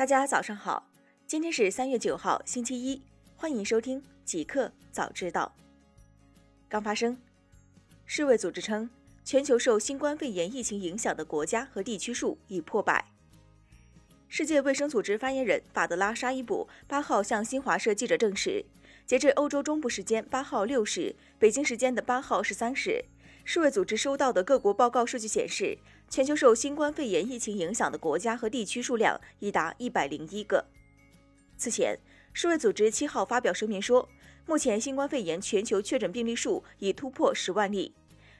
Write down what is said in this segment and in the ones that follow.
大家早上好，今天是三月九号，星期一，欢迎收听极客早知道。刚发生，世卫组织称，全球受新冠肺炎疫情影响的国家和地区数已破百。世界卫生组织发言人法德拉沙伊卜八号向新华社记者证实，截至欧洲中部时间八号六时，北京时间的八号十三时。世卫组织收到的各国报告数据显示，全球受新冠肺炎疫情影响的国家和地区数量已达一百零一个。此前，世卫组织七号发表声明说，目前新冠肺炎全球确诊病例数已突破十万例，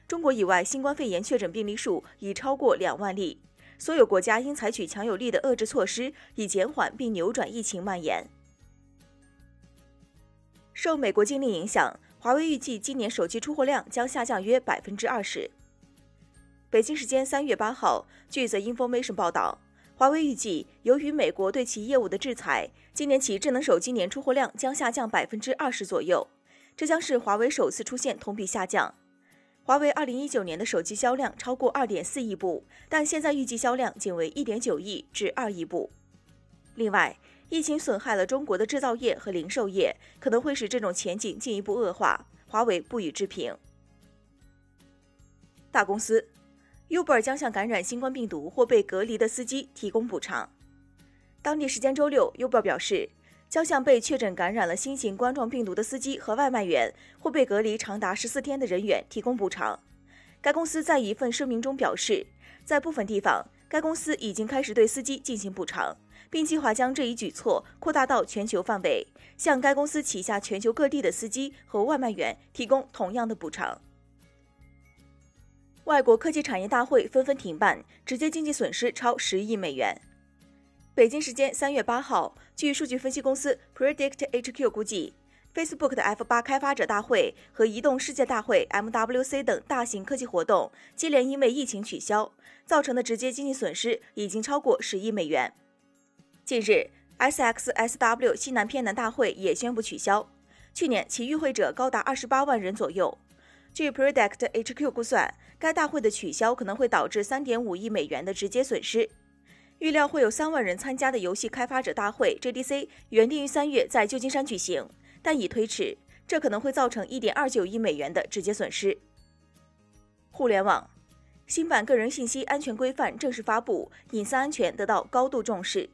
中国以外新冠肺炎确诊病例数已超过两万例。所有国家应采取强有力的遏制措施，以减缓并扭转疫情蔓延。受美国禁令影响。华为预计今年手机出货量将下降约百分之二十。北京时间三月八号，据 The Information 报道，华为预计由于美国对其业务的制裁，今年其智能手机年出货量将下降百分之二十左右，这将是华为首次出现同比下降。华为二零一九年的手机销量超过二点四亿部，但现在预计销量仅为一点九亿至二亿部。另外，疫情损害了中国的制造业和零售业，可能会使这种前景进一步恶化。华为不予置评。大公司，Uber 将向感染新冠病毒或被隔离的司机提供补偿。当地时间周六，Uber 表示将向被确诊感染了新型冠状病毒的司机和外卖员或被隔离长达十四天的人员提供补偿。该公司在一份声明中表示，在部分地方。该公司已经开始对司机进行补偿，并计划将这一举措扩大到全球范围，向该公司旗下全球各地的司机和外卖员提供同样的补偿。外国科技产业大会纷纷停办，直接经济损失超十亿美元。北京时间三月八号，据数据分析公司 Predict HQ 估计。Facebook 的 F 八开发者大会和移动世界大会 （MWC） 等大型科技活动接连因为疫情取消，造成的直接经济损失已经超过十亿美元。近日，SXSW 西南偏南大会也宣布取消，去年其与会者高达二十八万人左右。据 Predict HQ 估算，该大会的取消可能会导致三点五亿美元的直接损失。预料会有三万人参加的游戏开发者大会 （JDC） 原定于三月在旧金山举行。但已推迟，这可能会造成一点二九亿美元的直接损失。互联网新版个人信息安全规范正式发布，隐私安全得到高度重视。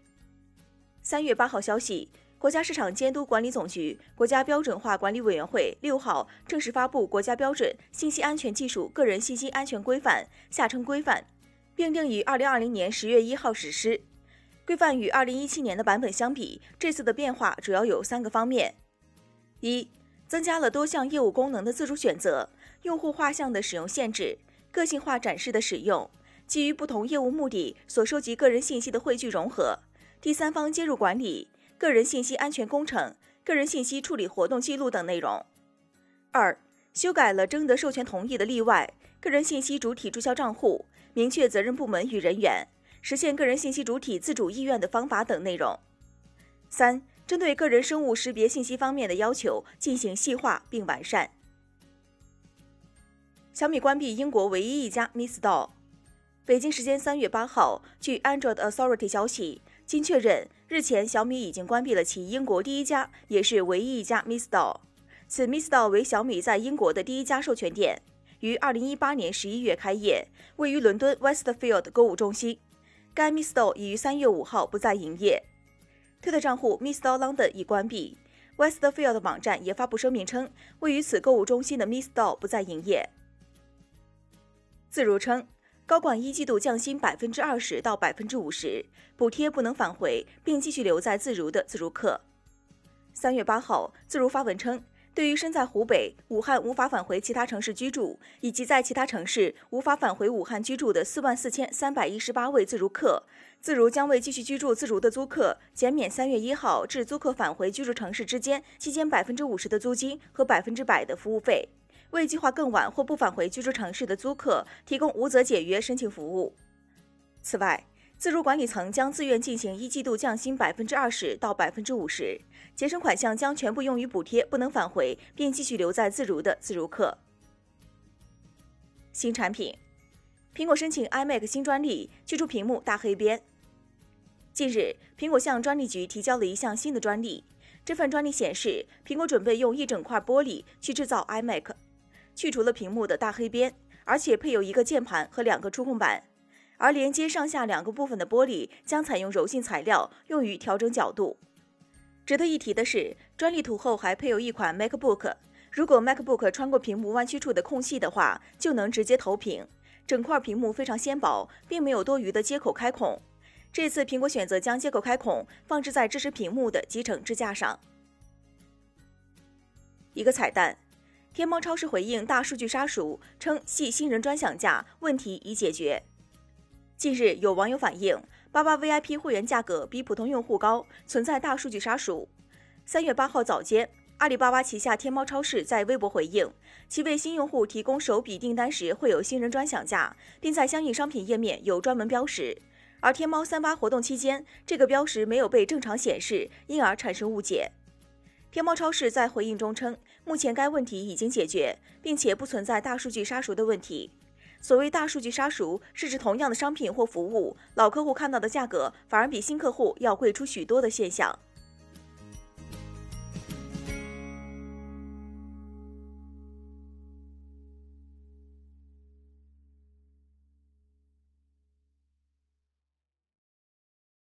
三月八号消息，国家市场监督管理总局国家标准化管理委员会六号正式发布《国家标准信息安全技术个人信息安全规范》（下称规范），并定于二零二零年十月一号实施。规范与二零一七年的版本相比，这次的变化主要有三个方面。一、增加了多项业务功能的自主选择，用户画像的使用限制，个性化展示的使用，基于不同业务目的所收集个人信息的汇聚融合，第三方接入管理，个人信息安全工程，个人信息处理活动记录等内容。二、修改了征得授权同意的例外，个人信息主体注销账户，明确责任部门与人员，实现个人信息主体自主意愿的方法等内容。三。针对个人生物识别信息方面的要求进行细化并完善。小米关闭英国唯一一家 Mi Store。北京时间三月八号，据 Android Authority 消息，经确认，日前小米已经关闭了其英国第一家也是唯一一家 Mi Store。此 Mi Store 为小米在英国的第一家授权店，于二零一八年十一月开业，位于伦敦 Westfield 购物中心。该 Mi Store 已于三月五号不再营业。推特账户 Mr. London 已关闭，Westfield 网站也发布声明称，位于此购物中心的 m i s t o r 不再营业。自如称，高管一季度降薪百分之二十到百分之五十，补贴不能返回，并继续留在自如的自如客。三月八号，自如发文称。对于身在湖北、武汉无法返回其他城市居住，以及在其他城市无法返回武汉居住的四万四千三百一十八位自如客，自如将为继续居住自如的租客减免三月一号至租客返回居住城市之间期间百分之五十的租金和百分之百的服务费，为计划更晚或不返回居住城市的租客提供无责解约申请服务。此外，自如管理层将自愿进行一季度降薪百分之二十到百分之五十，节省款项将全部用于补贴不能返回并继续留在自如的自如客。新产品，苹果申请 iMac 新专利，去除屏幕大黑边。近日，苹果向专利局提交了一项新的专利。这份专利显示，苹果准备用一整块玻璃去制造 iMac，去除了屏幕的大黑边，而且配有一个键盘和两个触控板。而连接上下两个部分的玻璃将采用柔性材料，用于调整角度。值得一提的是，专利图后还配有一款 MacBook，如果 MacBook 穿过屏幕弯曲处的空隙的话，就能直接投屏。整块屏幕非常纤薄，并没有多余的接口开孔。这次苹果选择将接口开孔放置在支持屏幕的集成支架上。一个彩蛋：天猫超市回应大数据杀熟，称系新人专享价，问题已解决。近日有网友反映，八八 VIP 会员价格比普通用户高，存在大数据杀熟。三月八号早间，阿里巴巴旗下天猫超市在微博回应，其为新用户提供首笔订单时会有新人专享价，并在相应商品页面有专门标识。而天猫三八活动期间，这个标识没有被正常显示，因而产生误解。天猫超市在回应中称，目前该问题已经解决，并且不存在大数据杀熟的问题。所谓大数据杀熟，是指同样的商品或服务，老客户看到的价格反而比新客户要贵出许多的现象。